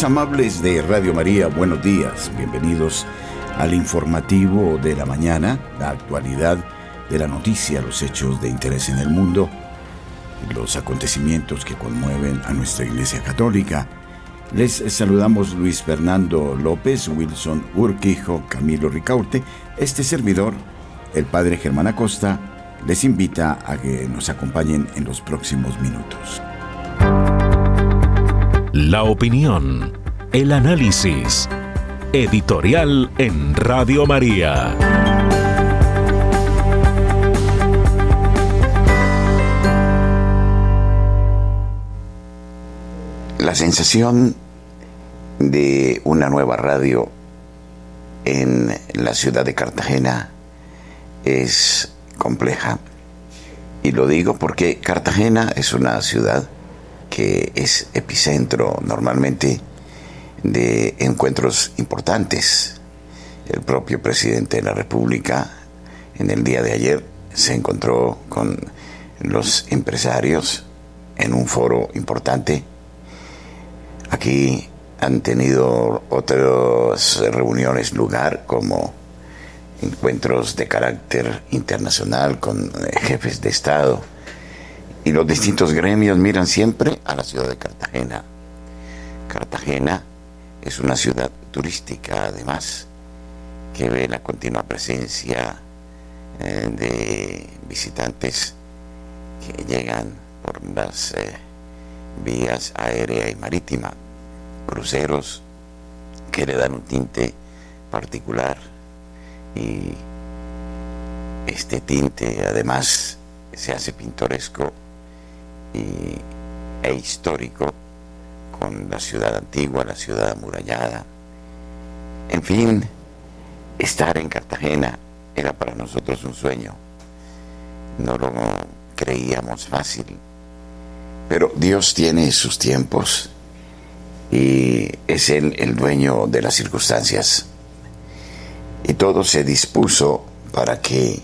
Amables de Radio María, buenos días. Bienvenidos al informativo de la mañana, la actualidad de la noticia, los hechos de interés en el mundo, los acontecimientos que conmueven a nuestra Iglesia Católica. Les saludamos Luis Fernando López, Wilson Urquijo, Camilo Ricaurte. Este servidor, el Padre Germán Acosta, les invita a que nos acompañen en los próximos minutos. La opinión, el análisis. Editorial en Radio María. La sensación de una nueva radio en la ciudad de Cartagena es compleja. Y lo digo porque Cartagena es una ciudad que es epicentro normalmente de encuentros importantes. El propio presidente de la República en el día de ayer se encontró con los empresarios en un foro importante. Aquí han tenido otras reuniones lugar como encuentros de carácter internacional con jefes de Estado y los distintos gremios miran siempre a la ciudad de Cartagena. Cartagena es una ciudad turística, además, que ve la continua presencia eh, de visitantes que llegan por las eh, vías aérea y marítima, cruceros que le dan un tinte particular y este tinte además se hace pintoresco y, e histórico con la ciudad antigua, la ciudad amurallada. En fin, estar en Cartagena era para nosotros un sueño. No lo creíamos fácil. Pero Dios tiene sus tiempos y es Él el dueño de las circunstancias. Y todo se dispuso para que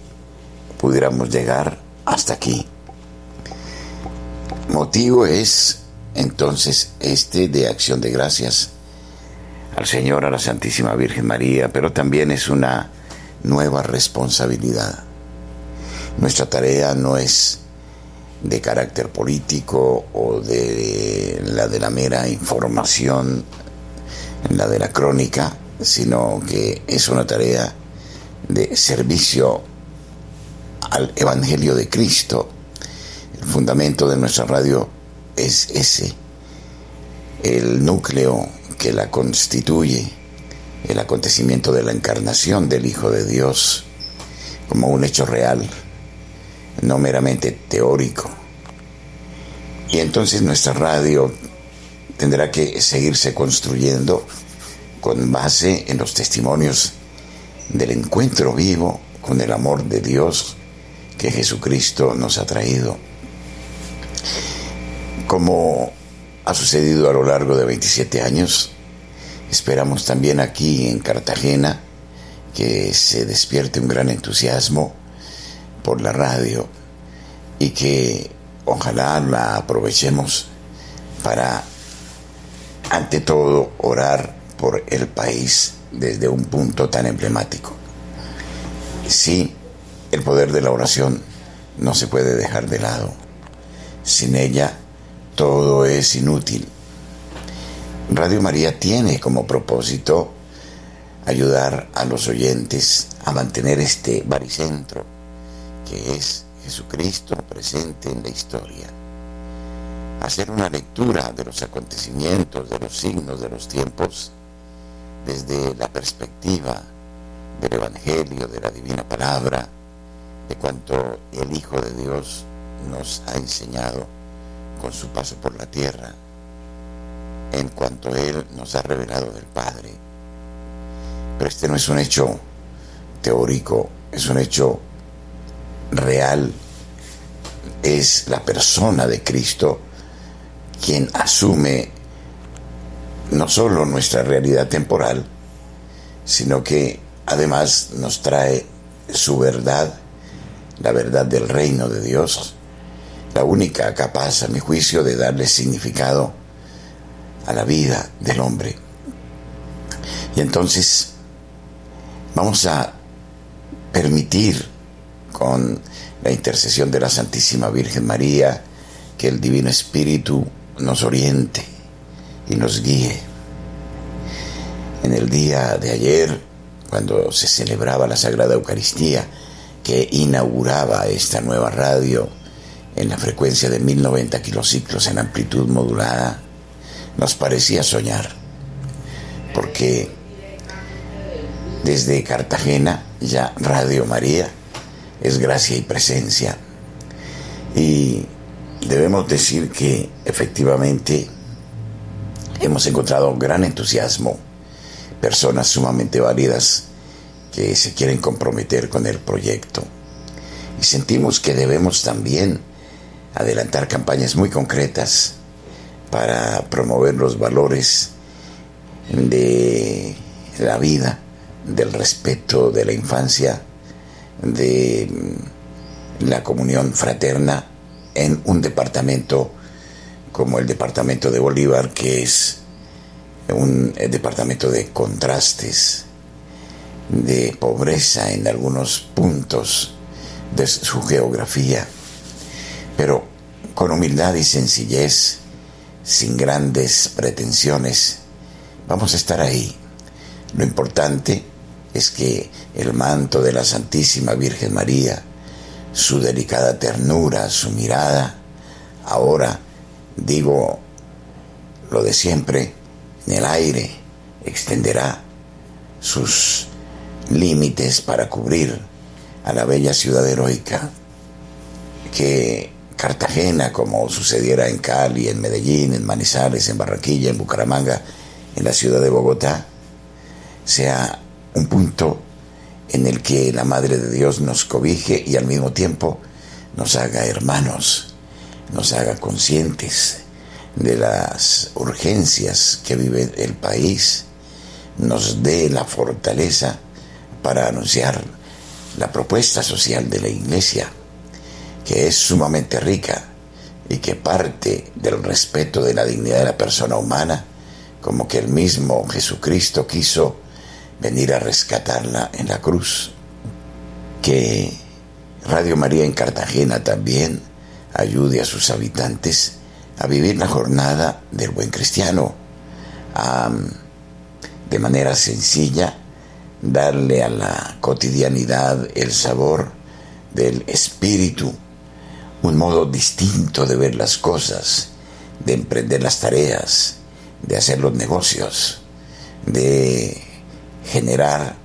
pudiéramos llegar hasta aquí motivo es entonces este de acción de gracias al Señor, a la Santísima Virgen María, pero también es una nueva responsabilidad. Nuestra tarea no es de carácter político o de la de la mera información, la de la crónica, sino que es una tarea de servicio al Evangelio de Cristo fundamento de nuestra radio es ese, el núcleo que la constituye, el acontecimiento de la encarnación del Hijo de Dios como un hecho real, no meramente teórico. Y entonces nuestra radio tendrá que seguirse construyendo con base en los testimonios del encuentro vivo con el amor de Dios que Jesucristo nos ha traído como ha sucedido a lo largo de 27 años, esperamos también aquí en Cartagena que se despierte un gran entusiasmo por la radio y que ojalá la aprovechemos para, ante todo, orar por el país desde un punto tan emblemático. Sí, el poder de la oración no se puede dejar de lado. Sin ella, todo es inútil. Radio María tiene como propósito ayudar a los oyentes a mantener este baricentro que es Jesucristo presente en la historia. Hacer una lectura de los acontecimientos, de los signos, de los tiempos, desde la perspectiva del Evangelio, de la Divina Palabra, de cuanto el Hijo de Dios nos ha enseñado con su paso por la tierra, en cuanto Él nos ha revelado del Padre. Pero este no es un hecho teórico, es un hecho real, es la persona de Cristo quien asume no solo nuestra realidad temporal, sino que además nos trae su verdad, la verdad del reino de Dios, la única capaz, a mi juicio, de darle significado a la vida del hombre. Y entonces vamos a permitir con la intercesión de la Santísima Virgen María que el Divino Espíritu nos oriente y nos guíe. En el día de ayer, cuando se celebraba la Sagrada Eucaristía, que inauguraba esta nueva radio en la frecuencia de 1090 kilociclos en amplitud modulada, nos parecía soñar, porque desde Cartagena ya Radio María es gracia y presencia. Y debemos decir que efectivamente hemos encontrado gran entusiasmo, personas sumamente válidas que se quieren comprometer con el proyecto. Y sentimos que debemos también adelantar campañas muy concretas para promover los valores de la vida, del respeto de la infancia, de la comunión fraterna en un departamento como el departamento de Bolívar, que es un departamento de contrastes, de pobreza en algunos puntos de su geografía, pero con humildad y sencillez, sin grandes pretensiones, vamos a estar ahí. Lo importante es que el manto de la Santísima Virgen María, su delicada ternura, su mirada, ahora digo lo de siempre, en el aire extenderá sus límites para cubrir a la bella ciudad heroica, que Cartagena, como sucediera en Cali, en Medellín, en Manizales, en Barranquilla, en Bucaramanga, en la ciudad de Bogotá, sea un punto en el que la Madre de Dios nos cobije y al mismo tiempo nos haga hermanos, nos haga conscientes de las urgencias que vive el país, nos dé la fortaleza para anunciar la propuesta social de la Iglesia, que es sumamente rica y que parte del respeto de la dignidad de la persona humana, como que el mismo Jesucristo quiso venir a rescatarla en la cruz. Que Radio María en Cartagena también ayude a sus habitantes a vivir la jornada del buen cristiano, a, de manera sencilla, darle a la cotidianidad el sabor del espíritu, un modo distinto de ver las cosas, de emprender las tareas, de hacer los negocios, de generar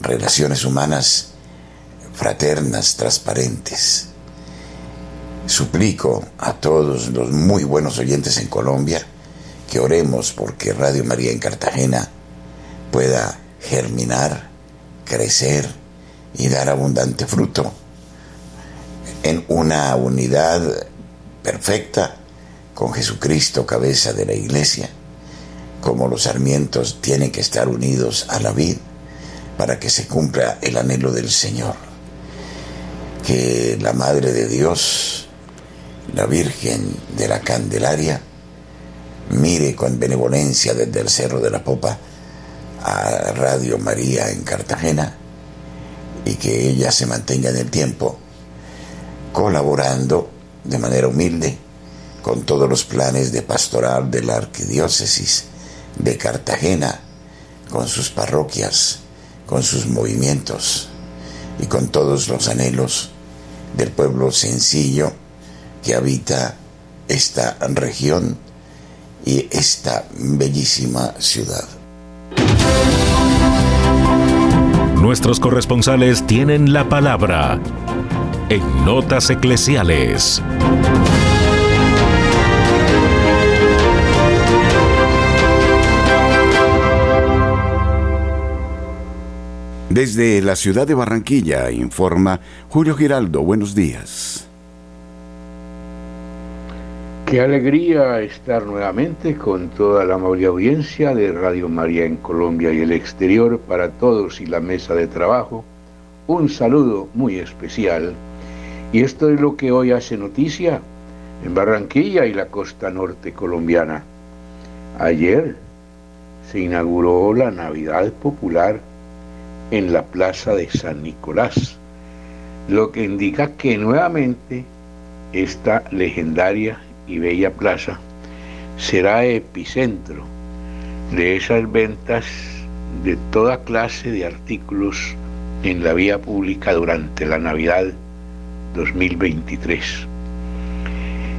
relaciones humanas fraternas, transparentes. Suplico a todos los muy buenos oyentes en Colombia que oremos porque Radio María en Cartagena pueda germinar, crecer y dar abundante fruto en una unidad perfecta con Jesucristo, cabeza de la iglesia como los sarmientos tienen que estar unidos a la vid para que se cumpla el anhelo del Señor. Que la Madre de Dios, la Virgen de la Candelaria, mire con benevolencia desde el Cerro de la Popa a Radio María en Cartagena y que ella se mantenga en el tiempo colaborando de manera humilde con todos los planes de pastoral de la arquidiócesis de Cartagena, con sus parroquias, con sus movimientos y con todos los anhelos del pueblo sencillo que habita esta región y esta bellísima ciudad. Nuestros corresponsales tienen la palabra en Notas Eclesiales. Desde la ciudad de Barranquilla informa Julio Giraldo. Buenos días. Qué alegría estar nuevamente con toda la amable audiencia de Radio María en Colombia y el exterior para todos y la mesa de trabajo. Un saludo muy especial. Y esto es lo que hoy hace noticia en Barranquilla y la costa norte colombiana. Ayer se inauguró la Navidad Popular en la Plaza de San Nicolás, lo que indica que nuevamente esta legendaria y bella plaza será epicentro de esas ventas de toda clase de artículos en la vía pública durante la Navidad 2023.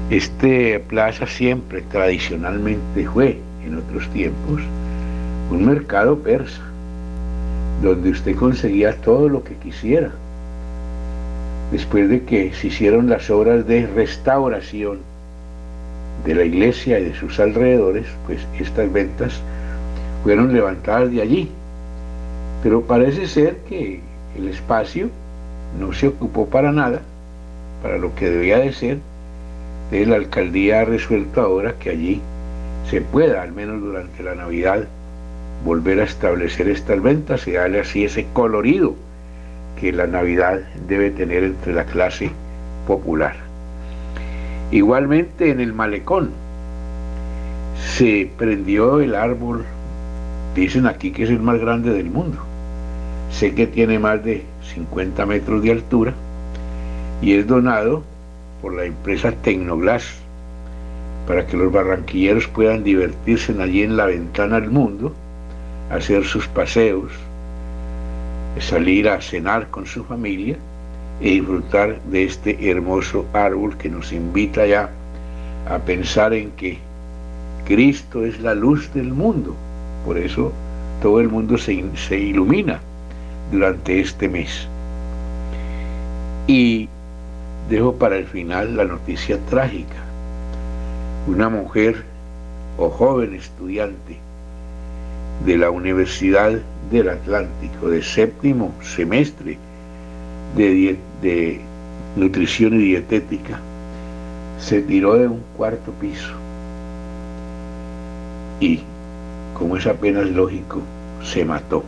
Este plaza siempre tradicionalmente fue, en otros tiempos, un mercado persa, donde usted conseguía todo lo que quisiera. Después de que se hicieron las obras de restauración de la iglesia y de sus alrededores, pues estas ventas fueron levantadas de allí. Pero parece ser que el espacio no se ocupó para nada, para lo que debía de ser. La alcaldía ha resuelto ahora que allí se pueda, al menos durante la Navidad, volver a establecer estas ventas y darle así ese colorido que la Navidad debe tener entre la clase popular. Igualmente en el malecón se prendió el árbol, dicen aquí que es el más grande del mundo. Sé que tiene más de 50 metros de altura y es donado por la empresa Tecnoglass para que los barranquilleros puedan divertirse allí en la ventana del mundo, hacer sus paseos, salir a cenar con su familia e disfrutar de este hermoso árbol que nos invita ya a pensar en que Cristo es la luz del mundo. Por eso todo el mundo se, se ilumina durante este mes. Y dejo para el final la noticia trágica. Una mujer o joven estudiante de la Universidad del Atlántico de séptimo semestre de, de nutrición y dietética se tiró de un cuarto piso y, como es apenas lógico, se mató.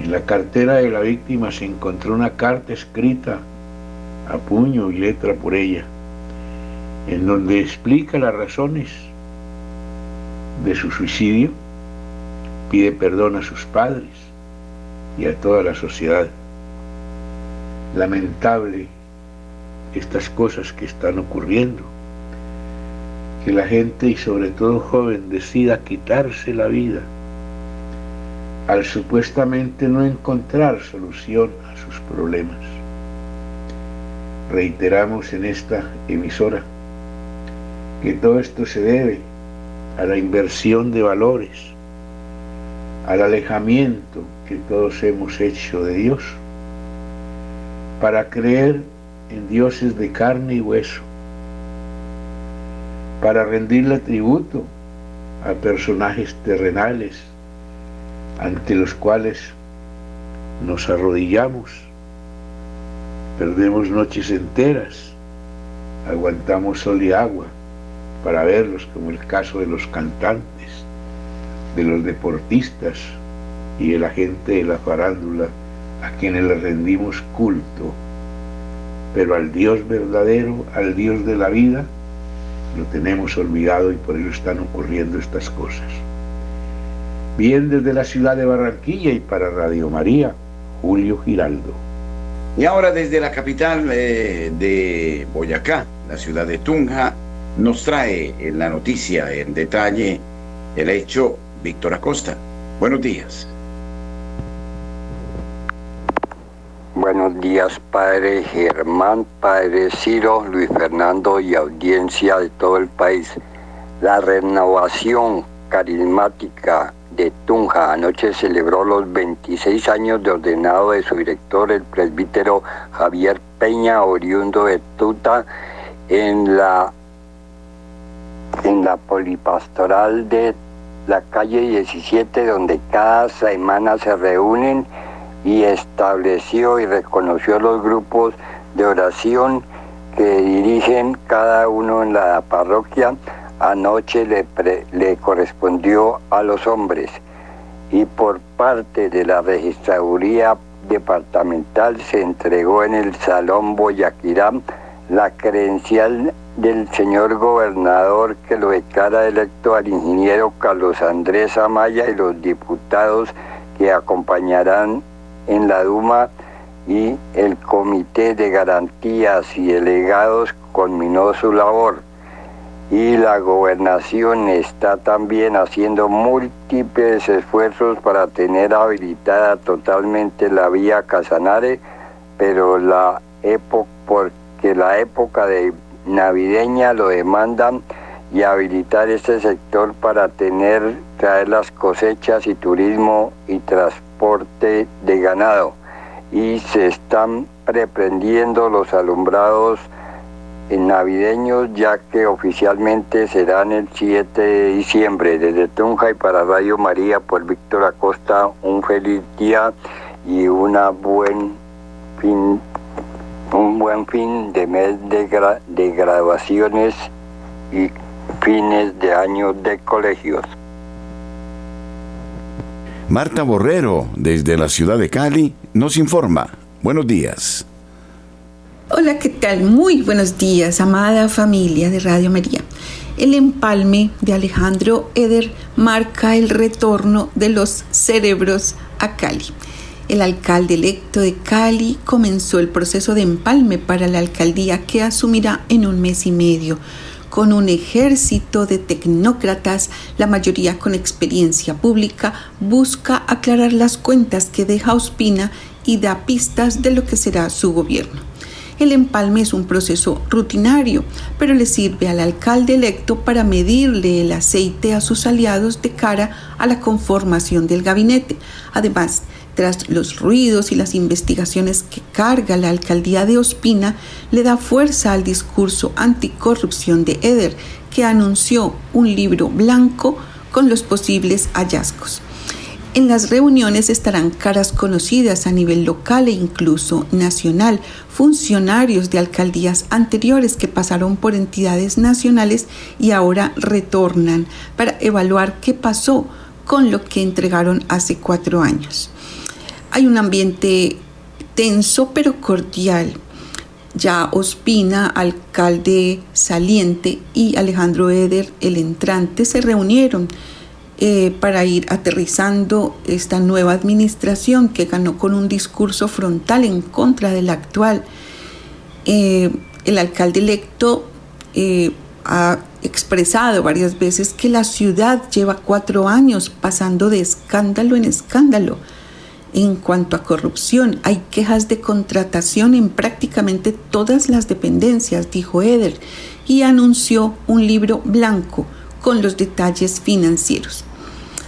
En la cartera de la víctima se encontró una carta escrita a puño y letra por ella, en donde explica las razones de su suicidio, pide perdón a sus padres y a toda la sociedad. Lamentable estas cosas que están ocurriendo, que la gente y sobre todo joven decida quitarse la vida al supuestamente no encontrar solución a sus problemas. Reiteramos en esta emisora que todo esto se debe a la inversión de valores, al alejamiento que todos hemos hecho de Dios, para creer en dioses de carne y hueso, para rendirle tributo a personajes terrenales ante los cuales nos arrodillamos, perdemos noches enteras, aguantamos sol y agua para verlos, como el caso de los cantantes, de los deportistas y de la gente de la farándula a quienes le rendimos culto. Pero al Dios verdadero, al Dios de la vida, lo tenemos olvidado y por ello están ocurriendo estas cosas bien desde la ciudad de Barranquilla y para Radio María, Julio Giraldo. Y ahora desde la capital eh, de Boyacá, la ciudad de Tunja, nos trae en la noticia en detalle el hecho Víctor Acosta. Buenos días. Buenos días, Padre Germán, Padre Ciro, Luis Fernando y audiencia de todo el país. La renovación carismática de Tunja. Anoche celebró los 26 años de ordenado de su director, el presbítero Javier Peña, oriundo de Tuta, en la, en la polipastoral de la calle 17, donde cada semana se reúnen y estableció y reconoció los grupos de oración que dirigen cada uno en la parroquia anoche le, correspondió a los hombres y por parte de la registraduría departamental se entregó en el Salón Boyaquirá la credencial del señor gobernador que lo declara electo al ingeniero Carlos Andrés Amaya y los diputados que acompañarán en la Duma y el Comité de Garantías y Delegados culminó su labor. Y la gobernación está también haciendo múltiples esfuerzos para tener habilitada totalmente la vía Casanare, pero la época, porque la época de navideña lo demandan y habilitar este sector para tener, traer las cosechas y turismo y transporte de ganado. Y se están reprendiendo los alumbrados navideños ya que oficialmente serán el 7 de diciembre. Desde Tunja y para Radio María por Víctor Acosta, un feliz día y una buen fin un buen fin de mes de, de graduaciones y fines de año de colegios. Marta Borrero, desde la ciudad de Cali, nos informa. Buenos días. Hola, ¿qué tal? Muy buenos días, amada familia de Radio María. El empalme de Alejandro Eder marca el retorno de los cerebros a Cali. El alcalde electo de Cali comenzó el proceso de empalme para la alcaldía que asumirá en un mes y medio, con un ejército de tecnócratas, la mayoría con experiencia pública, busca aclarar las cuentas que deja Ospina y da pistas de lo que será su gobierno. El empalme es un proceso rutinario, pero le sirve al alcalde electo para medirle el aceite a sus aliados de cara a la conformación del gabinete. Además, tras los ruidos y las investigaciones que carga la alcaldía de Ospina, le da fuerza al discurso anticorrupción de Eder, que anunció un libro blanco con los posibles hallazgos. En las reuniones estarán caras conocidas a nivel local e incluso nacional, funcionarios de alcaldías anteriores que pasaron por entidades nacionales y ahora retornan para evaluar qué pasó con lo que entregaron hace cuatro años. Hay un ambiente tenso pero cordial. Ya Ospina, alcalde saliente, y Alejandro Eder, el entrante, se reunieron eh, para ir aterrizando esta nueva administración que ganó con un discurso frontal en contra de la actual. Eh, el alcalde electo eh, ha expresado varias veces que la ciudad lleva cuatro años pasando de escándalo en escándalo en cuanto a corrupción, hay quejas de contratación en prácticamente todas las dependencias, dijo Eder, y anunció un libro blanco con los detalles financieros.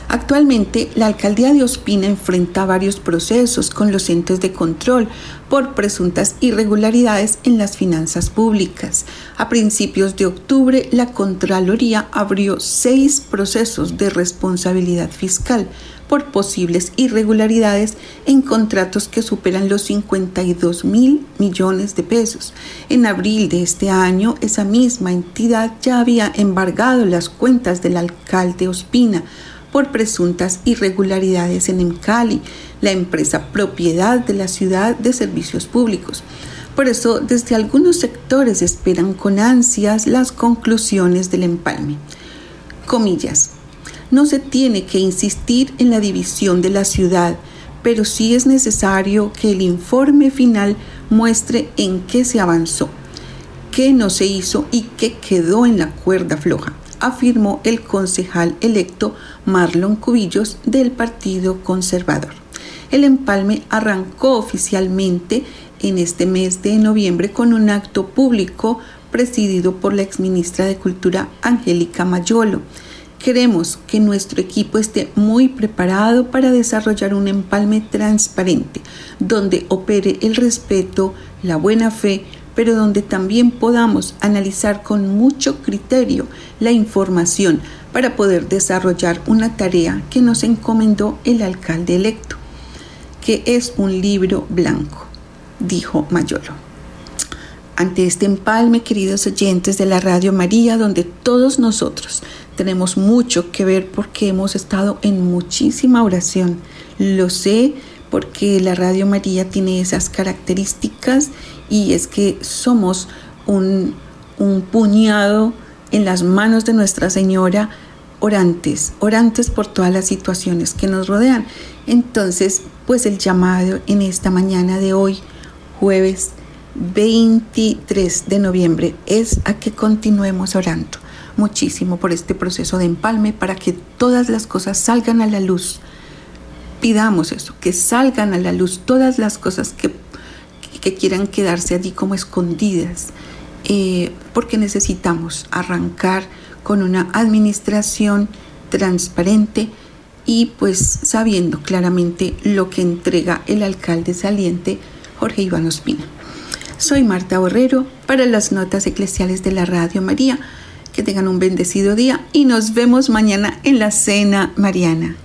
Actualmente, la alcaldía de Ospina enfrenta varios procesos con los entes de control por presuntas irregularidades en las finanzas públicas. A principios de octubre, la Contraloría abrió seis procesos de responsabilidad fiscal por posibles irregularidades en contratos que superan los 52 mil millones de pesos. En abril de este año, esa misma entidad ya había embargado las cuentas del alcalde Ospina por presuntas irregularidades en Emcali, la empresa propiedad de la ciudad de servicios públicos. Por eso, desde algunos sectores esperan con ansias las conclusiones del empalme. Comillas no se tiene que insistir en la división de la ciudad, pero sí es necesario que el informe final muestre en qué se avanzó, qué no se hizo y qué quedó en la cuerda floja, afirmó el concejal electo Marlon Cubillos del Partido Conservador. El empalme arrancó oficialmente en este mes de noviembre con un acto público presidido por la exministra de Cultura Angélica Mayolo Queremos que nuestro equipo esté muy preparado para desarrollar un empalme transparente, donde opere el respeto, la buena fe, pero donde también podamos analizar con mucho criterio la información para poder desarrollar una tarea que nos encomendó el alcalde electo, que es un libro blanco, dijo Mayolo. Ante este empalme, queridos oyentes de la Radio María, donde todos nosotros tenemos mucho que ver porque hemos estado en muchísima oración. Lo sé porque la Radio María tiene esas características y es que somos un, un puñado en las manos de Nuestra Señora, orantes, orantes por todas las situaciones que nos rodean. Entonces, pues el llamado en esta mañana de hoy, jueves 23 de noviembre, es a que continuemos orando muchísimo por este proceso de empalme para que todas las cosas salgan a la luz. Pidamos eso, que salgan a la luz todas las cosas que, que quieran quedarse allí como escondidas, eh, porque necesitamos arrancar con una administración transparente y pues sabiendo claramente lo que entrega el alcalde saliente Jorge Iván Ospina. Soy Marta Borrero para las notas eclesiales de la Radio María. Que tengan un bendecido día y nos vemos mañana en la Cena Mariana.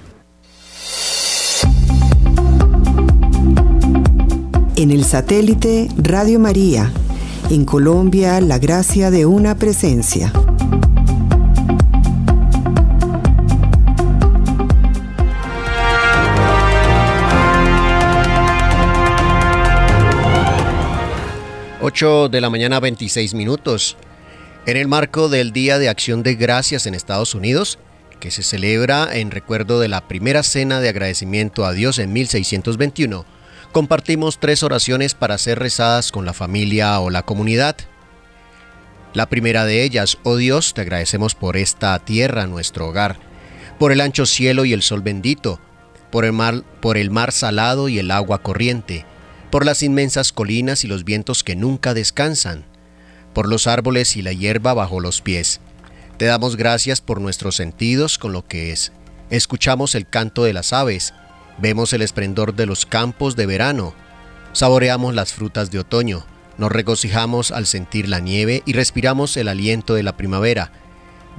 En el satélite Radio María, en Colombia, la gracia de una presencia. Ocho de la mañana 26 minutos. En el marco del Día de Acción de Gracias en Estados Unidos, que se celebra en recuerdo de la primera cena de agradecimiento a Dios en 1621, compartimos tres oraciones para ser rezadas con la familia o la comunidad. La primera de ellas, oh Dios, te agradecemos por esta tierra, nuestro hogar, por el ancho cielo y el sol bendito, por el mar, por el mar salado y el agua corriente, por las inmensas colinas y los vientos que nunca descansan, por los árboles y la hierba bajo los pies. Te damos gracias por nuestros sentidos con lo que es. Escuchamos el canto de las aves, vemos el esplendor de los campos de verano, saboreamos las frutas de otoño, nos regocijamos al sentir la nieve y respiramos el aliento de la primavera.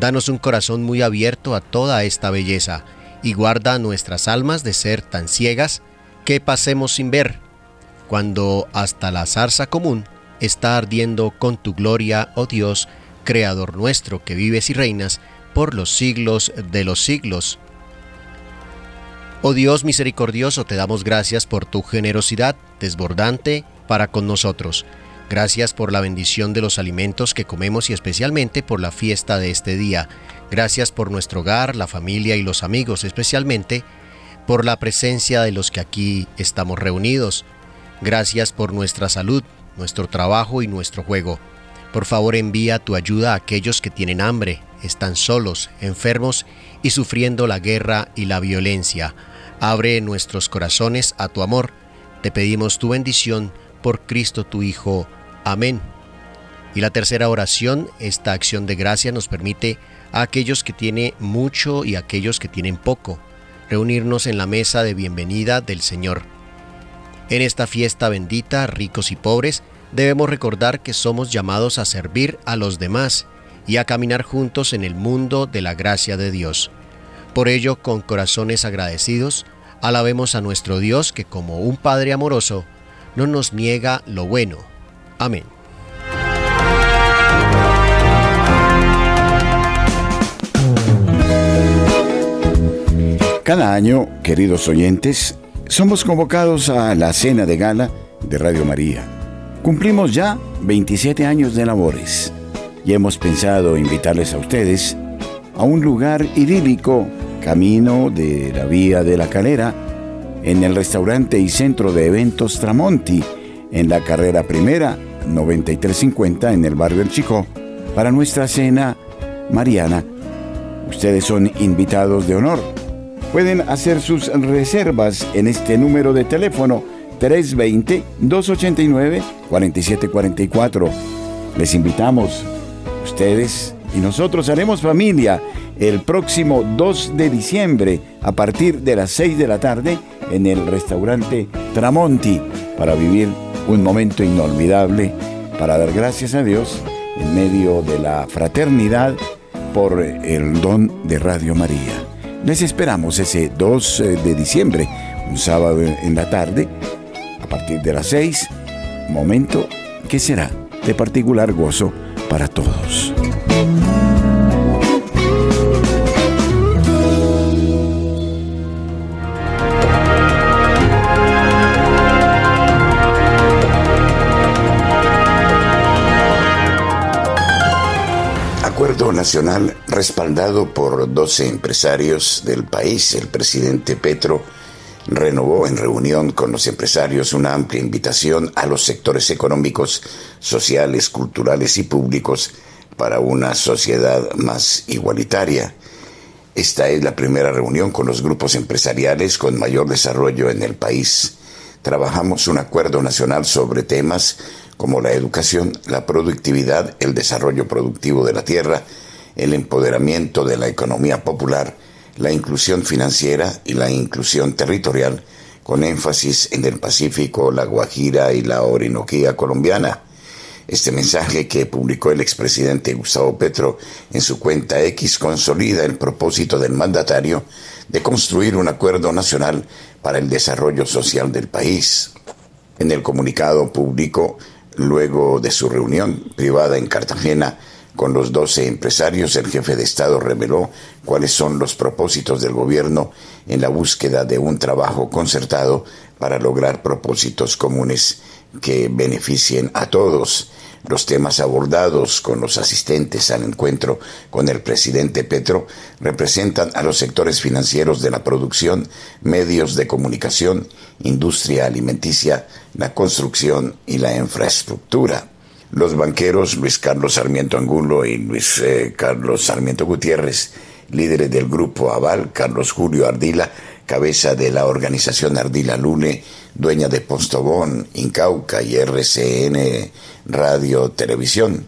Danos un corazón muy abierto a toda esta belleza y guarda nuestras almas de ser tan ciegas que pasemos sin ver, cuando hasta la zarza común está ardiendo con tu gloria, oh Dios, Creador nuestro, que vives y reinas por los siglos de los siglos. Oh Dios misericordioso, te damos gracias por tu generosidad desbordante para con nosotros. Gracias por la bendición de los alimentos que comemos y especialmente por la fiesta de este día. Gracias por nuestro hogar, la familia y los amigos, especialmente por la presencia de los que aquí estamos reunidos. Gracias por nuestra salud, nuestro trabajo y nuestro juego. Por favor envía tu ayuda a aquellos que tienen hambre, están solos, enfermos y sufriendo la guerra y la violencia. Abre nuestros corazones a tu amor. Te pedimos tu bendición por Cristo tu Hijo. Amén. Y la tercera oración, esta acción de gracia nos permite a aquellos que tienen mucho y a aquellos que tienen poco, reunirnos en la mesa de bienvenida del Señor. En esta fiesta bendita, ricos y pobres, debemos recordar que somos llamados a servir a los demás y a caminar juntos en el mundo de la gracia de Dios. Por ello, con corazones agradecidos, alabemos a nuestro Dios que como un Padre amoroso, no nos niega lo bueno. Amén. Cada año, queridos oyentes, somos convocados a la cena de gala de Radio María. Cumplimos ya 27 años de labores y hemos pensado invitarles a ustedes a un lugar idílico, camino de la Vía de la Calera, en el restaurante y centro de eventos Tramonti, en la carrera primera 9350 en el barrio El Chico, para nuestra cena mariana. Ustedes son invitados de honor Pueden hacer sus reservas en este número de teléfono 320-289-4744. Les invitamos, ustedes y nosotros haremos familia el próximo 2 de diciembre a partir de las 6 de la tarde en el restaurante Tramonti para vivir un momento inolvidable, para dar gracias a Dios en medio de la fraternidad por el don de Radio María. Les esperamos ese 2 eh, de diciembre, un sábado en la tarde, a partir de las 6, momento que será de particular gozo para todos. Acuerdo nacional respaldado por 12 empresarios del país, el presidente Petro renovó en reunión con los empresarios una amplia invitación a los sectores económicos, sociales, culturales y públicos para una sociedad más igualitaria. Esta es la primera reunión con los grupos empresariales con mayor desarrollo en el país. Trabajamos un acuerdo nacional sobre temas como la educación, la productividad, el desarrollo productivo de la tierra, el empoderamiento de la economía popular, la inclusión financiera y la inclusión territorial, con énfasis en el Pacífico, la Guajira y la Orinoquía colombiana. Este mensaje que publicó el expresidente Gustavo Petro en su cuenta X consolida el propósito del mandatario de construir un acuerdo nacional para el desarrollo social del país. En el comunicado público, luego de su reunión privada en Cartagena, con los 12 empresarios, el jefe de Estado reveló cuáles son los propósitos del gobierno en la búsqueda de un trabajo concertado para lograr propósitos comunes que beneficien a todos. Los temas abordados con los asistentes al encuentro con el presidente Petro representan a los sectores financieros de la producción, medios de comunicación, industria alimenticia, la construcción y la infraestructura. Los banqueros Luis Carlos Sarmiento Angulo y Luis eh, Carlos Sarmiento Gutiérrez, líderes del grupo Aval, Carlos Julio Ardila, cabeza de la organización Ardila Lune, dueña de Postobón, Incauca y RCN Radio Televisión.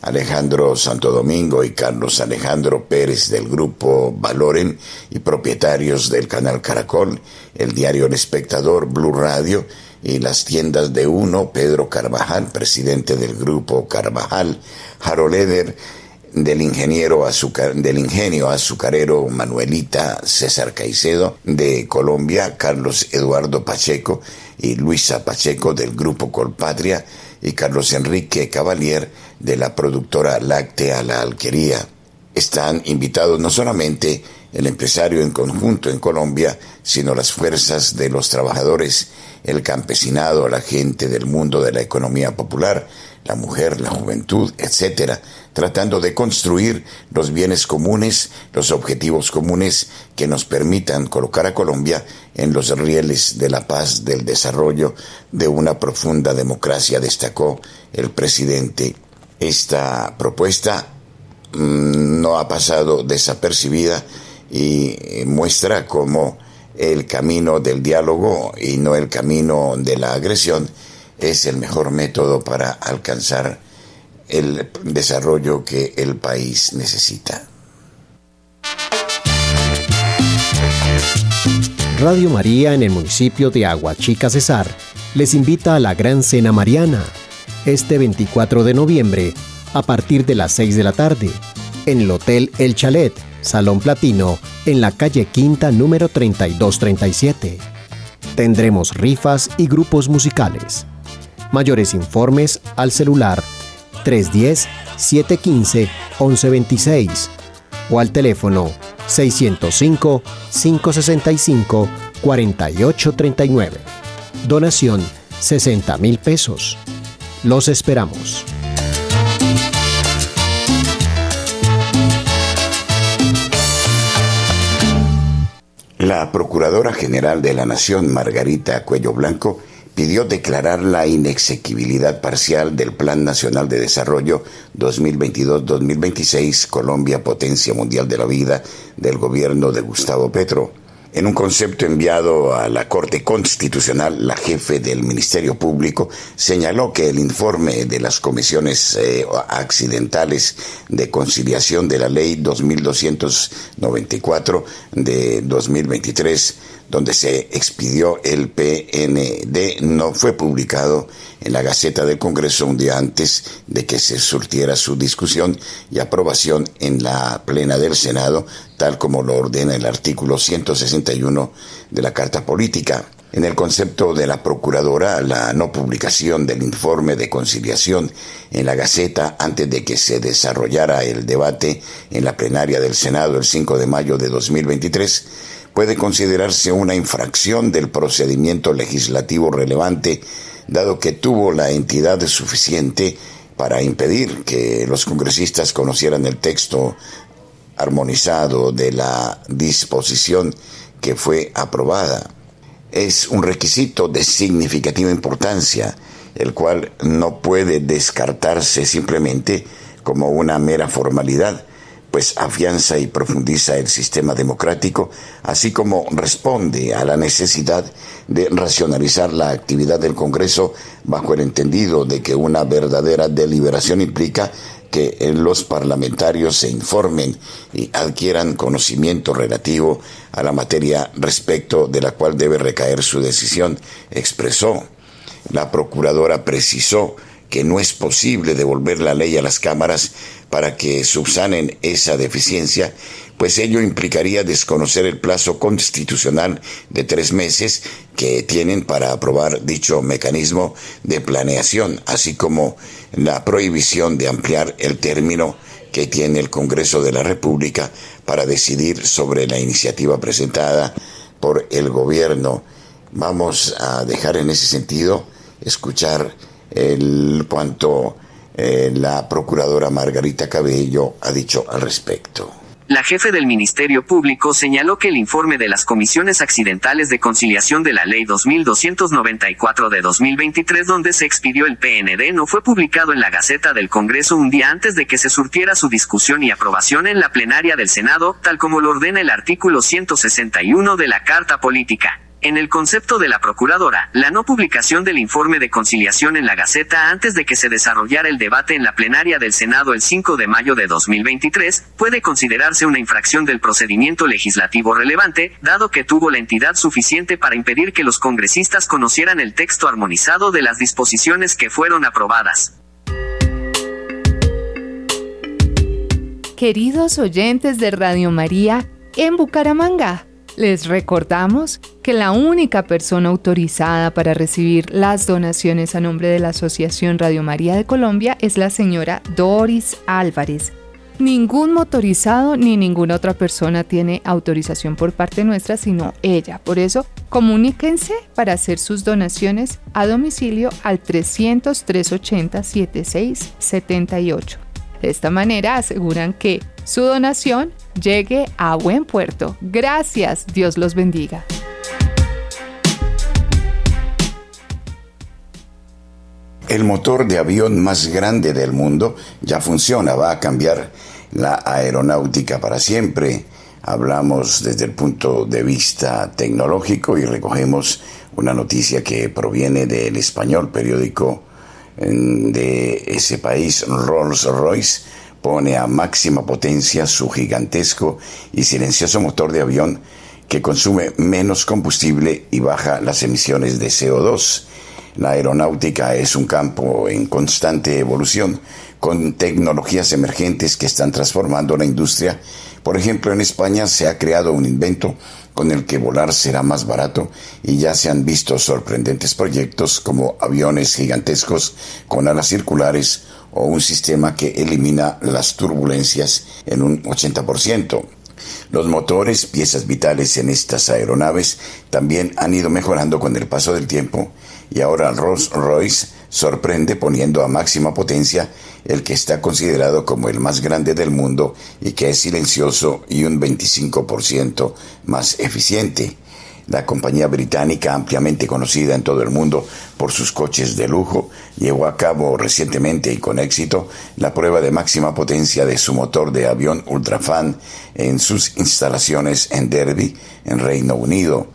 Alejandro Santo Domingo y Carlos Alejandro Pérez del grupo Valoren y propietarios del canal Caracol, el diario El Espectador, Blue Radio y las tiendas de Uno, Pedro Carvajal, presidente del grupo Carvajal, Harold Eder, del ingeniero azucar, del ingenio azucarero Manuelita César Caicedo de Colombia, Carlos Eduardo Pacheco y Luisa Pacheco del grupo Colpatria y Carlos Enrique Cavalier de la productora Láctea La Alquería. Están invitados no solamente el empresario en conjunto en Colombia, sino las fuerzas de los trabajadores, el campesinado, la gente del mundo de la economía popular, la mujer, la juventud, etcétera, tratando de construir los bienes comunes, los objetivos comunes que nos permitan colocar a Colombia en los rieles de la paz, del desarrollo, de una profunda democracia, destacó el presidente. Esta propuesta mm, no ha pasado desapercibida y eh, muestra cómo el camino del diálogo y no el camino de la agresión es el mejor método para alcanzar el desarrollo que el país necesita. Radio María en el municipio de Aguachica Cesar les invita a la Gran Cena Mariana este 24 de noviembre a partir de las 6 de la tarde en el Hotel El Chalet Salón Platino, en la calle Quinta número 3237. Tendremos rifas y grupos musicales. Mayores informes al celular 310-715-1126 o al teléfono 605-565-4839. Donación 60 mil pesos. Los esperamos. La Procuradora General de la Nación, Margarita Cuello Blanco, pidió declarar la inexequibilidad parcial del Plan Nacional de Desarrollo 2022-2026 Colombia Potencia Mundial de la Vida del gobierno de Gustavo Petro. En un concepto enviado a la Corte Constitucional, la jefe del Ministerio Público señaló que el informe de las comisiones eh, accidentales de conciliación de la Ley 2294 de 2023 donde se expidió el PND, no fue publicado en la Gaceta del Congreso un día antes de que se surtiera su discusión y aprobación en la plena del Senado, tal como lo ordena el artículo 161 de la Carta Política. En el concepto de la Procuradora, la no publicación del informe de conciliación en la Gaceta antes de que se desarrollara el debate en la plenaria del Senado el 5 de mayo de 2023 puede considerarse una infracción del procedimiento legislativo relevante, dado que tuvo la entidad suficiente para impedir que los congresistas conocieran el texto armonizado de la disposición que fue aprobada. Es un requisito de significativa importancia, el cual no puede descartarse simplemente como una mera formalidad, pues afianza y profundiza el sistema democrático, así como responde a la necesidad de racionalizar la actividad del Congreso bajo el entendido de que una verdadera deliberación implica que los parlamentarios se informen y adquieran conocimiento relativo a la materia respecto de la cual debe recaer su decisión, expresó. La procuradora precisó que no es posible devolver la ley a las cámaras para que subsanen esa deficiencia, pues ello implicaría desconocer el plazo constitucional de tres meses que tienen para aprobar dicho mecanismo de planeación, así como la prohibición de ampliar el término que tiene el Congreso de la República para decidir sobre la iniciativa presentada por el gobierno. Vamos a dejar en ese sentido escuchar el cuanto eh, la procuradora Margarita Cabello ha dicho al respecto. La jefe del Ministerio Público señaló que el informe de las comisiones accidentales de conciliación de la Ley 2294 de 2023 donde se expidió el PND no fue publicado en la Gaceta del Congreso un día antes de que se surtiera su discusión y aprobación en la plenaria del Senado, tal como lo ordena el artículo 161 de la Carta Política. En el concepto de la Procuradora, la no publicación del informe de conciliación en la Gaceta antes de que se desarrollara el debate en la plenaria del Senado el 5 de mayo de 2023 puede considerarse una infracción del procedimiento legislativo relevante, dado que tuvo la entidad suficiente para impedir que los congresistas conocieran el texto armonizado de las disposiciones que fueron aprobadas. Queridos oyentes de Radio María, en Bucaramanga, les recordamos que la única persona autorizada para recibir las donaciones a nombre de la Asociación Radio María de Colombia es la señora Doris Álvarez. Ningún motorizado ni ninguna otra persona tiene autorización por parte nuestra, sino ella. Por eso, comuníquense para hacer sus donaciones a domicilio al 300 380 7678. De esta manera aseguran que su donación llegue a buen puerto. Gracias, Dios los bendiga. El motor de avión más grande del mundo ya funciona, va a cambiar la aeronáutica para siempre. Hablamos desde el punto de vista tecnológico y recogemos una noticia que proviene del español periódico de ese país, Rolls Royce pone a máxima potencia su gigantesco y silencioso motor de avión que consume menos combustible y baja las emisiones de CO2. La aeronáutica es un campo en constante evolución, con tecnologías emergentes que están transformando la industria. Por ejemplo, en España se ha creado un invento con el que volar será más barato y ya se han visto sorprendentes proyectos como aviones gigantescos con alas circulares o un sistema que elimina las turbulencias en un 80%. Los motores, piezas vitales en estas aeronaves, también han ido mejorando con el paso del tiempo y ahora Rolls-Royce sorprende poniendo a máxima potencia el que está considerado como el más grande del mundo y que es silencioso y un 25% más eficiente. La compañía británica, ampliamente conocida en todo el mundo por sus coches de lujo, llevó a cabo recientemente y con éxito la prueba de máxima potencia de su motor de avión Ultrafan en sus instalaciones en Derby, en Reino Unido.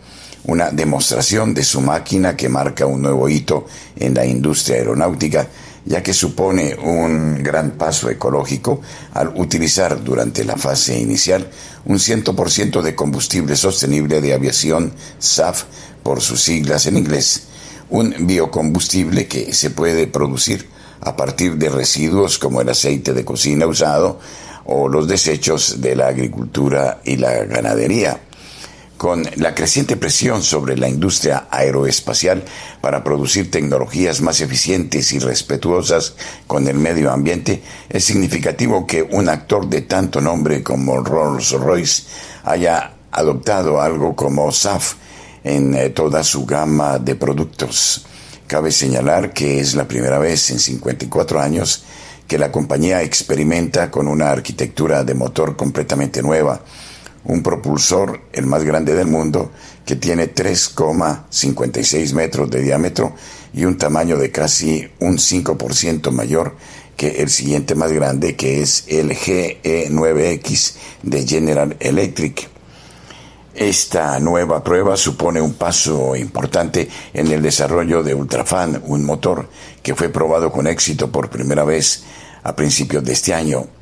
Una demostración de su máquina que marca un nuevo hito en la industria aeronáutica ya que supone un gran paso ecológico al utilizar durante la fase inicial un 100% de combustible sostenible de aviación SAF por sus siglas en inglés, un biocombustible que se puede producir a partir de residuos como el aceite de cocina usado o los desechos de la agricultura y la ganadería con la creciente presión sobre la industria aeroespacial para producir tecnologías más eficientes y respetuosas con el medio ambiente, es significativo que un actor de tanto nombre como Rolls-Royce haya adoptado algo como SAF en eh, toda su gama de productos. Cabe señalar que es la primera vez en 54 años que la compañía experimenta con una arquitectura de motor completamente nueva, un propulsor, el más grande del mundo, que tiene 3,56 metros de diámetro y un tamaño de casi un 5% mayor que el siguiente más grande, que es el GE9X de General Electric. Esta nueva prueba supone un paso importante en el desarrollo de Ultrafan, un motor que fue probado con éxito por primera vez a principios de este año.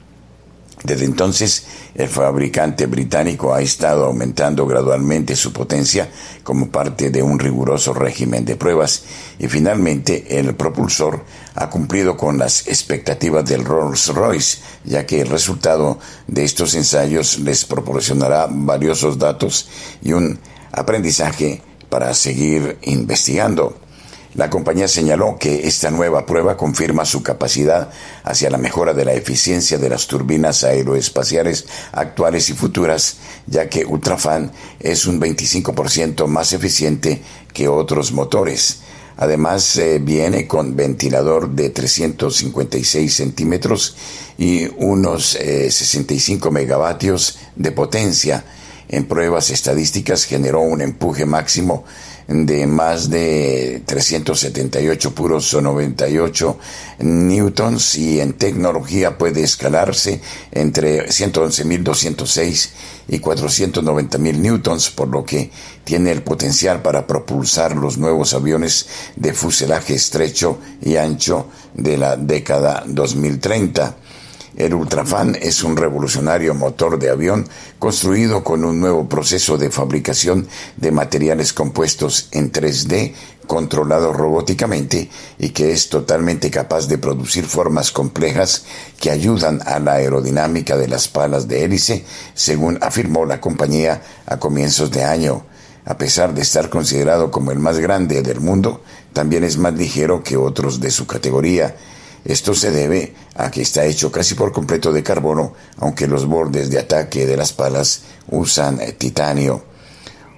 Desde entonces, el fabricante británico ha estado aumentando gradualmente su potencia como parte de un riguroso régimen de pruebas y finalmente el propulsor ha cumplido con las expectativas del Rolls-Royce, ya que el resultado de estos ensayos les proporcionará valiosos datos y un aprendizaje para seguir investigando. La compañía señaló que esta nueva prueba confirma su capacidad hacia la mejora de la eficiencia de las turbinas aeroespaciales actuales y futuras, ya que Ultrafan es un 25% más eficiente que otros motores. Además, eh, viene con ventilador de 356 centímetros y unos 65 eh, megavatios de potencia. En pruebas estadísticas generó un empuje máximo de más de 378 puros o 98 newtons y en tecnología puede escalarse entre 111.206 y 490.000 newtons, por lo que tiene el potencial para propulsar los nuevos aviones de fuselaje estrecho y ancho de la década 2030. El Ultrafan es un revolucionario motor de avión construido con un nuevo proceso de fabricación de materiales compuestos en 3D controlado robóticamente y que es totalmente capaz de producir formas complejas que ayudan a la aerodinámica de las palas de hélice, según afirmó la compañía a comienzos de año. A pesar de estar considerado como el más grande del mundo, también es más ligero que otros de su categoría esto se debe a que está hecho casi por completo de carbono, aunque los bordes de ataque de las palas usan eh, titanio.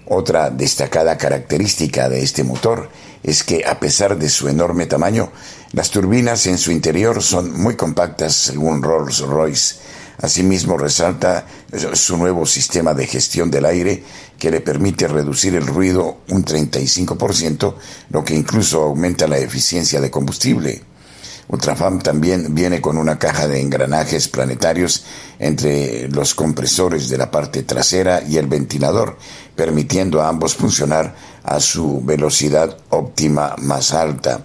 Otra destacada característica de este motor es que a pesar de su enorme tamaño, las turbinas en su interior son muy compactas según Rolls-Royce. Asimismo resalta su nuevo sistema de gestión del aire que le permite reducir el ruido un 35%, lo que incluso aumenta la eficiencia de combustible. Ultrafam también viene con una caja de engranajes planetarios entre los compresores de la parte trasera y el ventilador, permitiendo a ambos funcionar a su velocidad óptima más alta.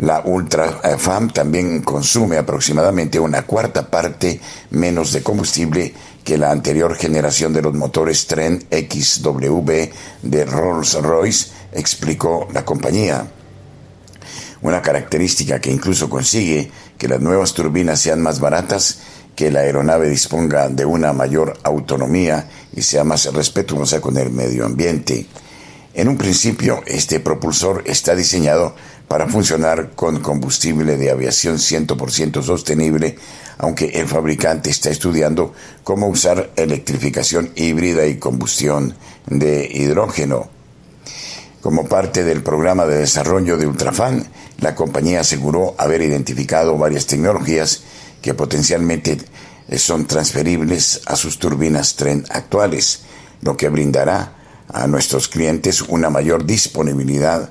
La Ultrafam también consume aproximadamente una cuarta parte menos de combustible que la anterior generación de los motores Tren XW de Rolls-Royce, explicó la compañía una característica que incluso consigue que las nuevas turbinas sean más baratas, que la aeronave disponga de una mayor autonomía y sea más respetuosa con el medio ambiente. En un principio, este propulsor está diseñado para funcionar con combustible de aviación 100% sostenible, aunque el fabricante está estudiando cómo usar electrificación híbrida y combustión de hidrógeno. Como parte del programa de desarrollo de Ultrafan, la compañía aseguró haber identificado varias tecnologías que potencialmente son transferibles a sus turbinas tren actuales, lo que brindará a nuestros clientes una mayor disponibilidad,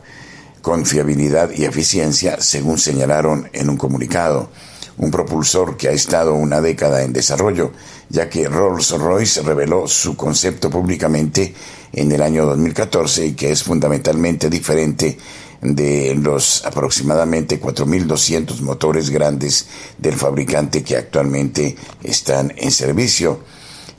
confiabilidad y eficiencia, según señalaron en un comunicado. Un propulsor que ha estado una década en desarrollo, ya que Rolls-Royce reveló su concepto públicamente en el año 2014 y que es fundamentalmente diferente de los aproximadamente 4.200 motores grandes del fabricante que actualmente están en servicio.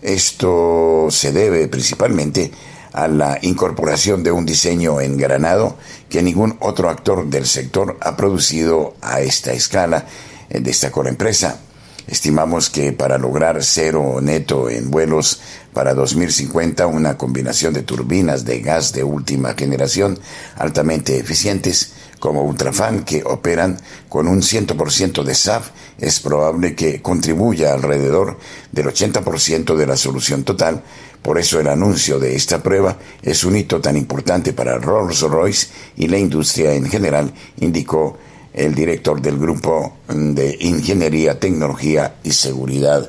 Esto se debe principalmente a la incorporación de un diseño engranado que ningún otro actor del sector ha producido a esta escala, eh, destacó la empresa. Estimamos que para lograr cero neto en vuelos para 2050, una combinación de turbinas de gas de última generación altamente eficientes como Ultrafan, que operan con un 100% de SAF, es probable que contribuya alrededor del 80% de la solución total. Por eso el anuncio de esta prueba es un hito tan importante para Rolls-Royce y la industria en general, indicó el director del Grupo de Ingeniería, Tecnología y Seguridad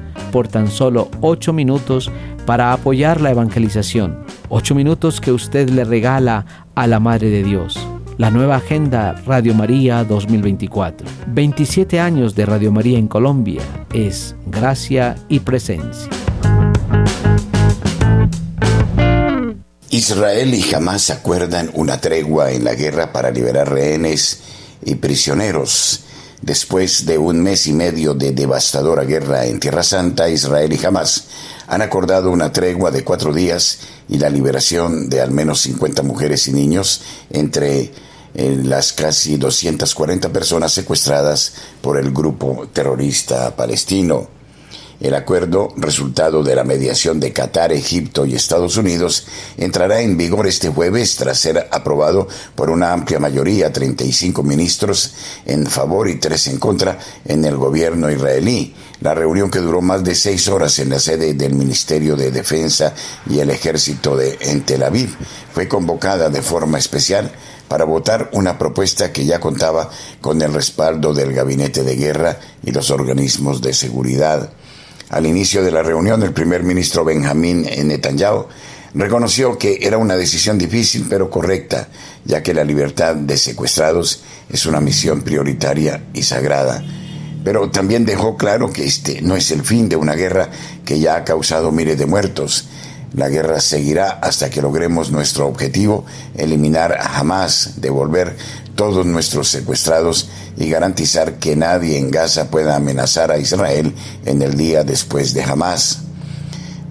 por tan solo 8 minutos para apoyar la evangelización. 8 minutos que usted le regala a la Madre de Dios. La nueva agenda Radio María 2024. 27 años de Radio María en Colombia es gracia y presencia. Israel y Hamas acuerdan una tregua en la guerra para liberar rehenes y prisioneros. Después de un mes y medio de devastadora guerra en Tierra Santa, Israel y Hamas han acordado una tregua de cuatro días y la liberación de al menos 50 mujeres y niños entre eh, las casi 240 personas secuestradas por el grupo terrorista palestino. El acuerdo, resultado de la mediación de Qatar, Egipto y Estados Unidos, entrará en vigor este jueves tras ser aprobado por una amplia mayoría, 35 ministros en favor y tres en contra, en el gobierno israelí. La reunión que duró más de seis horas en la sede del Ministerio de Defensa y el Ejército de, en Tel Aviv fue convocada de forma especial para votar una propuesta que ya contaba con el respaldo del Gabinete de Guerra y los organismos de seguridad. Al inicio de la reunión, el primer ministro Benjamín Netanyahu reconoció que era una decisión difícil pero correcta, ya que la libertad de secuestrados es una misión prioritaria y sagrada. Pero también dejó claro que este no es el fin de una guerra que ya ha causado miles de muertos. La guerra seguirá hasta que logremos nuestro objetivo, eliminar a Hamas, devolver todos nuestros secuestrados y garantizar que nadie en Gaza pueda amenazar a Israel en el día después de Hamas.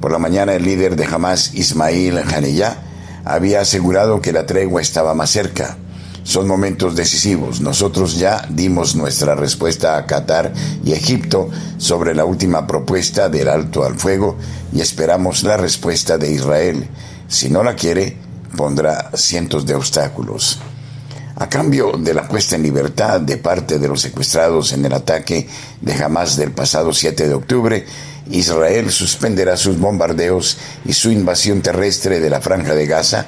Por la mañana el líder de Hamas, Ismail Haniyah, había asegurado que la tregua estaba más cerca. Son momentos decisivos. Nosotros ya dimos nuestra respuesta a Qatar y Egipto sobre la última propuesta del alto al fuego y esperamos la respuesta de Israel. Si no la quiere, pondrá cientos de obstáculos. A cambio de la puesta en libertad de parte de los secuestrados en el ataque de Hamas del pasado 7 de octubre, Israel suspenderá sus bombardeos y su invasión terrestre de la franja de Gaza,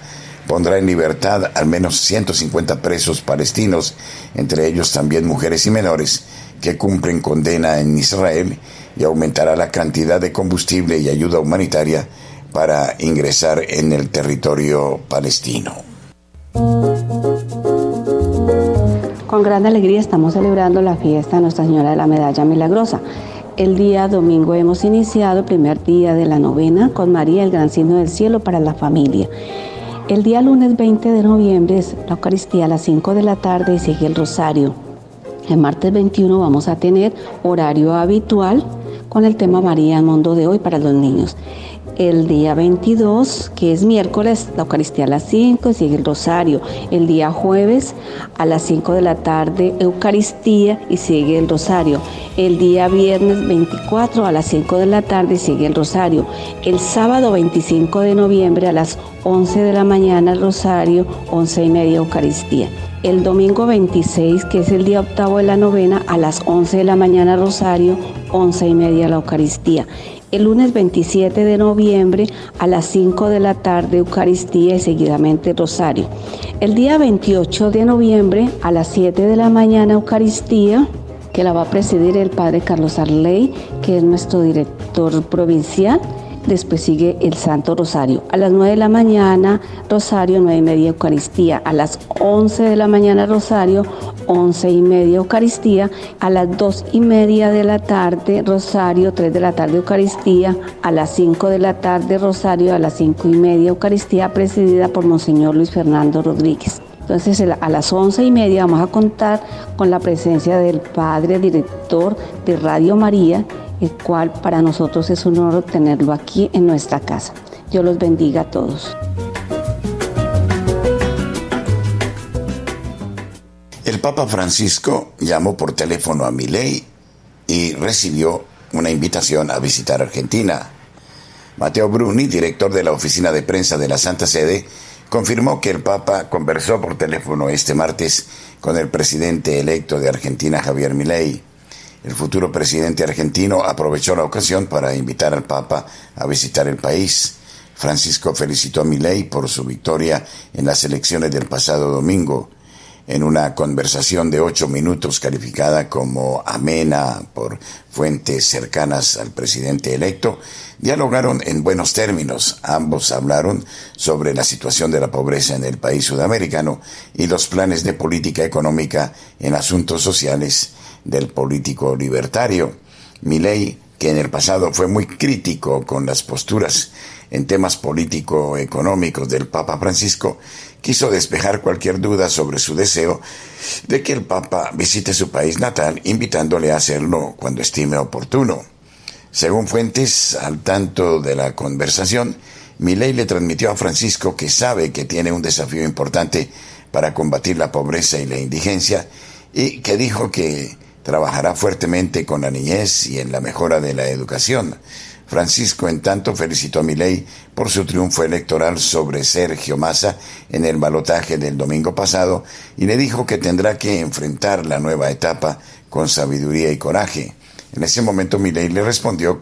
pondrá en libertad al menos 150 presos palestinos, entre ellos también mujeres y menores, que cumplen condena en Israel, y aumentará la cantidad de combustible y ayuda humanitaria para ingresar en el territorio palestino. Con gran alegría estamos celebrando la fiesta de Nuestra Señora de la Medalla Milagrosa. El día domingo hemos iniciado el primer día de la novena con María, el gran signo del cielo para la familia. El día lunes 20 de noviembre es la Eucaristía a las 5 de la tarde y sigue el rosario. El martes 21 vamos a tener horario habitual con el tema María, el mundo de hoy para los niños el día 22, que es miércoles, la Eucaristía a las 5 y sigue el Rosario. El día jueves a las 5 de la tarde, Eucaristía y sigue el Rosario. El día viernes 24 a las 5 de la tarde sigue el Rosario. El sábado 25 de noviembre a las 11 de la mañana el Rosario, 11 y media Eucaristía. El domingo 26, que es el día octavo de la novena, a las 11 de la mañana Rosario, 11 y media la Eucaristía el lunes 27 de noviembre a las 5 de la tarde Eucaristía y seguidamente Rosario. El día 28 de noviembre a las 7 de la mañana Eucaristía que la va a presidir el padre Carlos Arley, que es nuestro director provincial. Después sigue el Santo Rosario. A las 9 de la mañana, Rosario, 9 y media Eucaristía. A las 11 de la mañana, Rosario, 11 y media Eucaristía. A las 2 y media de la tarde, Rosario, 3 de la tarde Eucaristía. A las 5 de la tarde, Rosario. A las 5 y media Eucaristía, presidida por Monseñor Luis Fernando Rodríguez. Entonces a las once y media vamos a contar con la presencia del padre director de Radio María, el cual para nosotros es un honor tenerlo aquí en nuestra casa. Dios los bendiga a todos. Papa Francisco llamó por teléfono a Milei y recibió una invitación a visitar Argentina. Mateo Bruni, director de la oficina de prensa de la Santa Sede, confirmó que el Papa conversó por teléfono este martes con el presidente electo de Argentina, Javier Milei. El futuro presidente argentino aprovechó la ocasión para invitar al Papa a visitar el país. Francisco felicitó a Milei por su victoria en las elecciones del pasado domingo en una conversación de ocho minutos calificada como amena por fuentes cercanas al presidente electo, dialogaron en buenos términos. Ambos hablaron sobre la situación de la pobreza en el país sudamericano y los planes de política económica en asuntos sociales del político libertario. Milei, que en el pasado fue muy crítico con las posturas en temas político-económicos del Papa Francisco, quiso despejar cualquier duda sobre su deseo de que el Papa visite su país natal, invitándole a hacerlo cuando estime oportuno. Según fuentes al tanto de la conversación, Milei le transmitió a Francisco que sabe que tiene un desafío importante para combatir la pobreza y la indigencia y que dijo que trabajará fuertemente con la niñez y en la mejora de la educación. Francisco, en tanto, felicitó a Milei por su triunfo electoral sobre Sergio Massa en el balotaje del domingo pasado y le dijo que tendrá que enfrentar la nueva etapa con sabiduría y coraje. En ese momento Milei le respondió,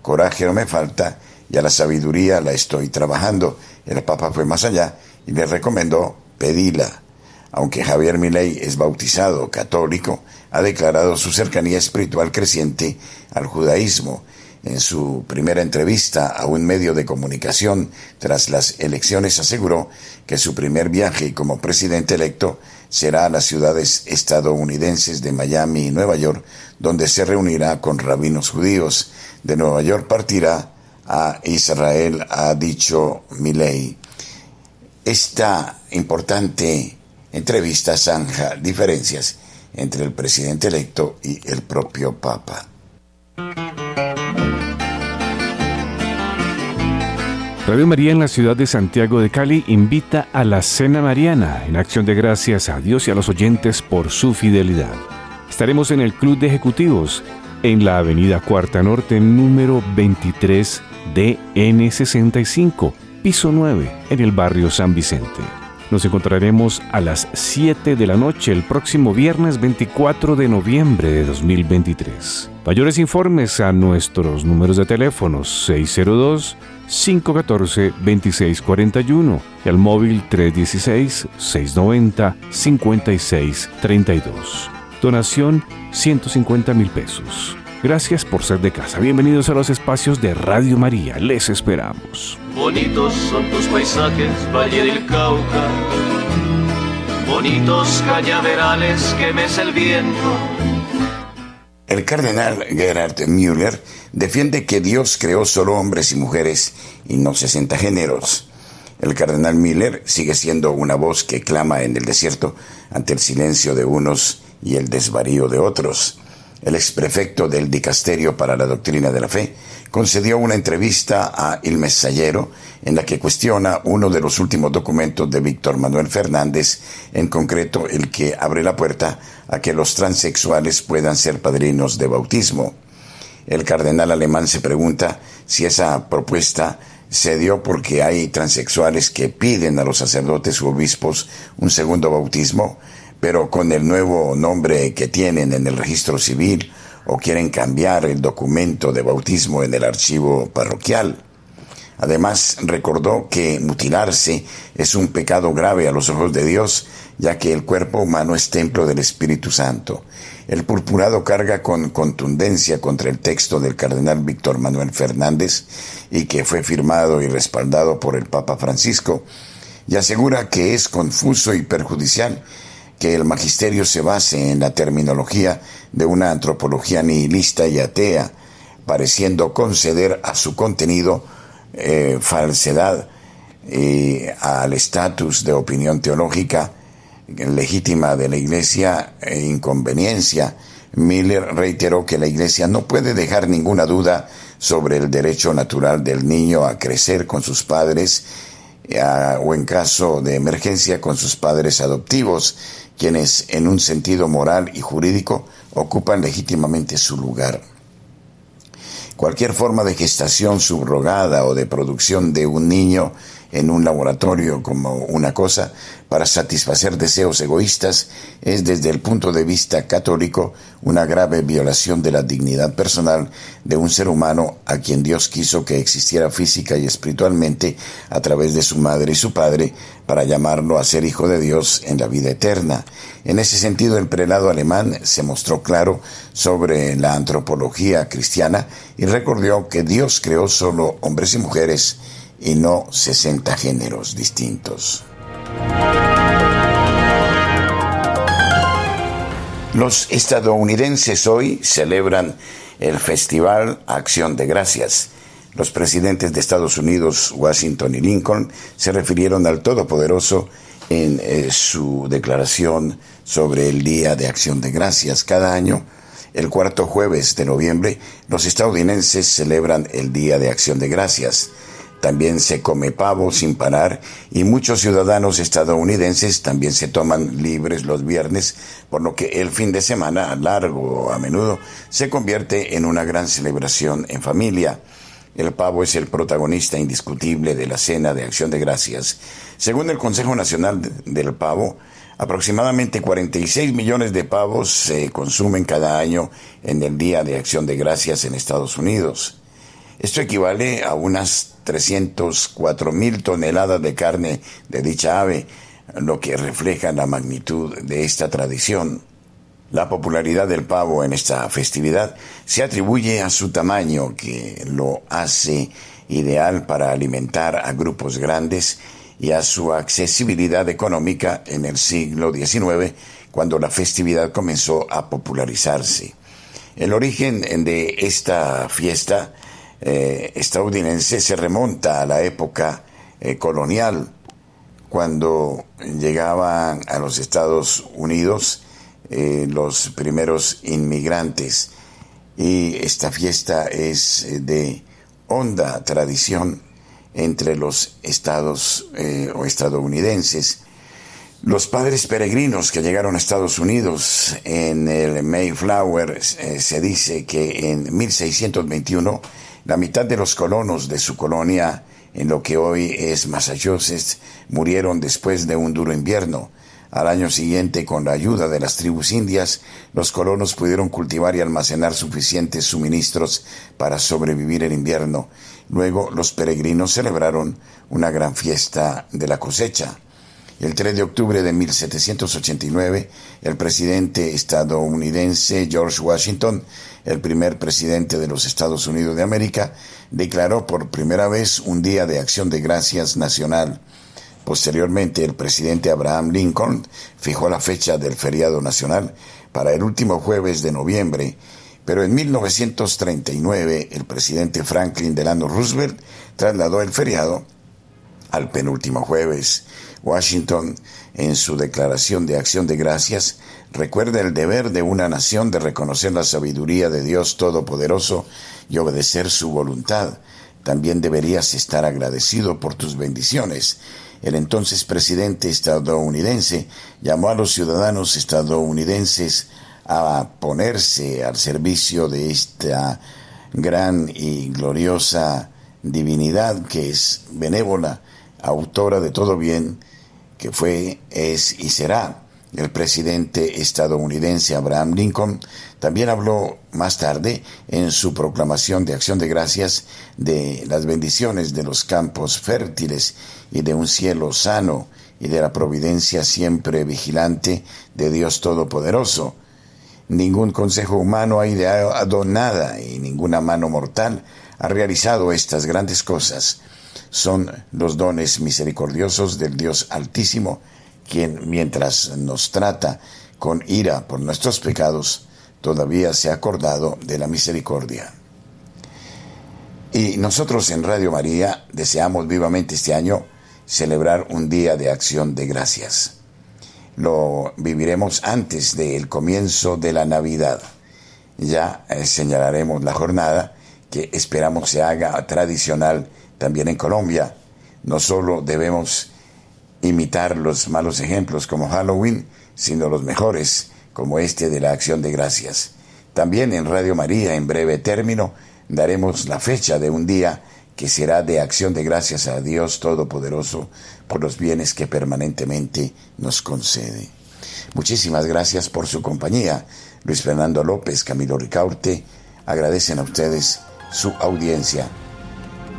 coraje no me falta y a la sabiduría la estoy trabajando. El Papa fue más allá y le recomendó pedila. Aunque Javier Milei es bautizado católico, ha declarado su cercanía espiritual creciente al judaísmo en su primera entrevista a un medio de comunicación tras las elecciones aseguró que su primer viaje como presidente electo será a las ciudades estadounidenses de Miami y Nueva York, donde se reunirá con rabinos judíos. De Nueva York partirá a Israel, ha dicho Milei. Esta importante entrevista zanja diferencias entre el presidente electo y el propio Papa. Radio María en la ciudad de Santiago de Cali invita a la Cena Mariana en acción de gracias a Dios y a los oyentes por su fidelidad. Estaremos en el Club de Ejecutivos en la Avenida Cuarta Norte número 23 DN65, piso 9, en el barrio San Vicente. Nos encontraremos a las 7 de la noche el próximo viernes 24 de noviembre de 2023. Mayores informes a nuestros números de teléfono 602 514-2641 y al móvil 316-690-5632. Donación 150 mil pesos. Gracias por ser de casa. Bienvenidos a los espacios de Radio María. Les esperamos. Bonitos son tus paisajes, Valle del Cauca. Bonitos cañaverales que mece el viento el cardenal Gerhard Müller defiende que Dios creó solo hombres y mujeres y no 60 géneros. El cardenal Müller sigue siendo una voz que clama en el desierto ante el silencio de unos y el desvarío de otros. El exprefecto del Dicasterio para la Doctrina de la Fe concedió una entrevista a Il Messallero en la que cuestiona uno de los últimos documentos de Víctor Manuel Fernández, en concreto el que abre la puerta a que los transexuales puedan ser padrinos de bautismo. El cardenal alemán se pregunta si esa propuesta se dio porque hay transexuales que piden a los sacerdotes u obispos un segundo bautismo, pero con el nuevo nombre que tienen en el registro civil o quieren cambiar el documento de bautismo en el archivo parroquial. Además, recordó que mutilarse es un pecado grave a los ojos de Dios, ya que el cuerpo humano es templo del Espíritu Santo. El purpurado carga con contundencia contra el texto del cardenal Víctor Manuel Fernández y que fue firmado y respaldado por el Papa Francisco, y asegura que es confuso y perjudicial que el magisterio se base en la terminología de una antropología nihilista y atea, pareciendo conceder a su contenido eh, falsedad eh, al estatus de opinión teológica legítima de la Iglesia e inconveniencia. Miller reiteró que la Iglesia no puede dejar ninguna duda sobre el derecho natural del niño a crecer con sus padres o en caso de emergencia con sus padres adoptivos, quienes en un sentido moral y jurídico ocupan legítimamente su lugar. Cualquier forma de gestación subrogada o de producción de un niño en un laboratorio como una cosa para satisfacer deseos egoístas es desde el punto de vista católico una grave violación de la dignidad personal de un ser humano a quien Dios quiso que existiera física y espiritualmente a través de su madre y su padre para llamarlo a ser hijo de Dios en la vida eterna. En ese sentido el prelado alemán se mostró claro sobre la antropología cristiana y recordó que Dios creó solo hombres y mujeres y no 60 géneros distintos. Los estadounidenses hoy celebran el Festival Acción de Gracias. Los presidentes de Estados Unidos, Washington y Lincoln, se refirieron al Todopoderoso en eh, su declaración sobre el Día de Acción de Gracias. Cada año, el cuarto jueves de noviembre, los estadounidenses celebran el Día de Acción de Gracias. También se come pavo sin parar y muchos ciudadanos estadounidenses también se toman libres los viernes, por lo que el fin de semana, largo a menudo, se convierte en una gran celebración en familia. El pavo es el protagonista indiscutible de la cena de acción de gracias. Según el Consejo Nacional del Pavo, aproximadamente 46 millones de pavos se consumen cada año en el Día de Acción de Gracias en Estados Unidos. Esto equivale a unas 304 mil toneladas de carne de dicha ave, lo que refleja la magnitud de esta tradición. La popularidad del pavo en esta festividad se atribuye a su tamaño, que lo hace ideal para alimentar a grupos grandes, y a su accesibilidad económica en el siglo XIX, cuando la festividad comenzó a popularizarse. El origen de esta fiesta eh, estadounidense se remonta a la época eh, colonial, cuando llegaban a los Estados Unidos eh, los primeros inmigrantes. Y esta fiesta es de honda tradición entre los estados o estadounidenses. Los padres peregrinos que llegaron a Estados Unidos en el Mayflower se dice que en 1621 la mitad de los colonos de su colonia en lo que hoy es Massachusetts murieron después de un duro invierno. Al año siguiente, con la ayuda de las tribus indias, los colonos pudieron cultivar y almacenar suficientes suministros para sobrevivir el invierno. Luego los peregrinos celebraron una gran fiesta de la cosecha. El 3 de octubre de 1789, el presidente estadounidense George Washington el primer presidente de los Estados Unidos de América, declaró por primera vez un Día de Acción de Gracias Nacional. Posteriormente, el presidente Abraham Lincoln fijó la fecha del feriado nacional para el último jueves de noviembre, pero en 1939 el presidente Franklin Delano Roosevelt trasladó el feriado al penúltimo jueves. Washington, en su declaración de acción de gracias, recuerda el deber de una nación de reconocer la sabiduría de Dios Todopoderoso y obedecer su voluntad. También deberías estar agradecido por tus bendiciones. El entonces presidente estadounidense llamó a los ciudadanos estadounidenses a ponerse al servicio de esta gran y gloriosa divinidad que es benévola, autora de todo bien, que fue, es y será. El presidente estadounidense Abraham Lincoln también habló más tarde en su proclamación de acción de gracias de las bendiciones de los campos fértiles y de un cielo sano y de la providencia siempre vigilante de Dios Todopoderoso. Ningún consejo humano ha ideado nada y ninguna mano mortal ha realizado estas grandes cosas son los dones misericordiosos del Dios Altísimo, quien mientras nos trata con ira por nuestros pecados, todavía se ha acordado de la misericordia. Y nosotros en Radio María deseamos vivamente este año celebrar un día de acción de gracias. lo viviremos antes del comienzo de la Navidad. Ya eh, señalaremos la jornada que esperamos se haga tradicional también en Colombia. No solo debemos imitar los malos ejemplos como Halloween, sino los mejores, como este de la acción de gracias. También en Radio María, en breve término, daremos la fecha de un día que será de acción de gracias a Dios Todopoderoso por los bienes que permanentemente nos concede. Muchísimas gracias por su compañía. Luis Fernando López, Camilo Ricaurte, agradecen a ustedes su audiencia.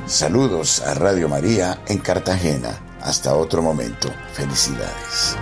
Saludos a Radio María en Cartagena. Hasta otro momento. Felicidades.